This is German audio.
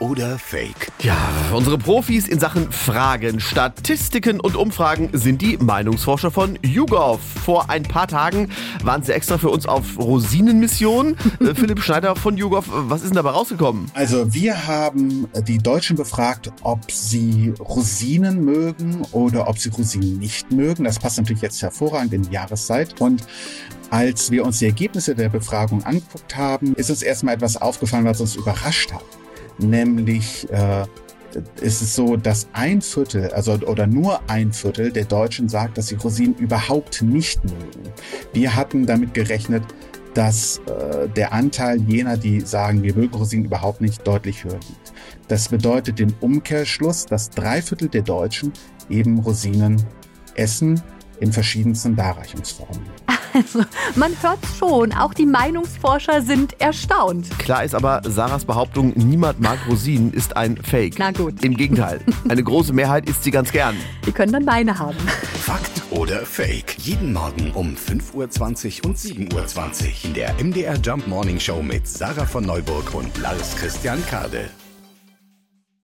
oder Fake? Ja, unsere Profis in Sachen Fragen, Statistiken und Umfragen sind die Meinungsforscher von YouGov. Vor ein paar Tagen waren sie extra für uns auf Rosinenmission. Äh, Philipp Schneider von YouGov, was ist denn dabei rausgekommen? Also wir haben die Deutschen befragt, ob sie Rosinen mögen oder ob sie Rosinen nicht mögen. Das passt natürlich jetzt hervorragend in die Jahreszeit. Und als wir uns die Ergebnisse der Befragung angeguckt haben, ist uns erstmal etwas aufgefallen, was uns überrascht hat. Nämlich äh, ist es so, dass ein Viertel, also oder nur ein Viertel der Deutschen sagt, dass sie Rosinen überhaupt nicht mögen. Wir hatten damit gerechnet, dass äh, der Anteil jener, die sagen, wir mögen Rosinen überhaupt nicht, deutlich höher liegt. Das bedeutet den Umkehrschluss, dass drei Viertel der Deutschen eben Rosinen essen in verschiedensten Darreichungsformen. Also, man hört schon, auch die Meinungsforscher sind erstaunt. Klar ist aber, Sarahs Behauptung, niemand mag Rosinen, ist ein Fake. Na gut. Im Gegenteil. Eine große Mehrheit isst sie ganz gern. Die können dann meine haben. Fakt oder Fake? Jeden Morgen um 5.20 Uhr und 7.20 Uhr in der MDR Jump Morning Show mit Sarah von Neuburg und Lars Christian Kade.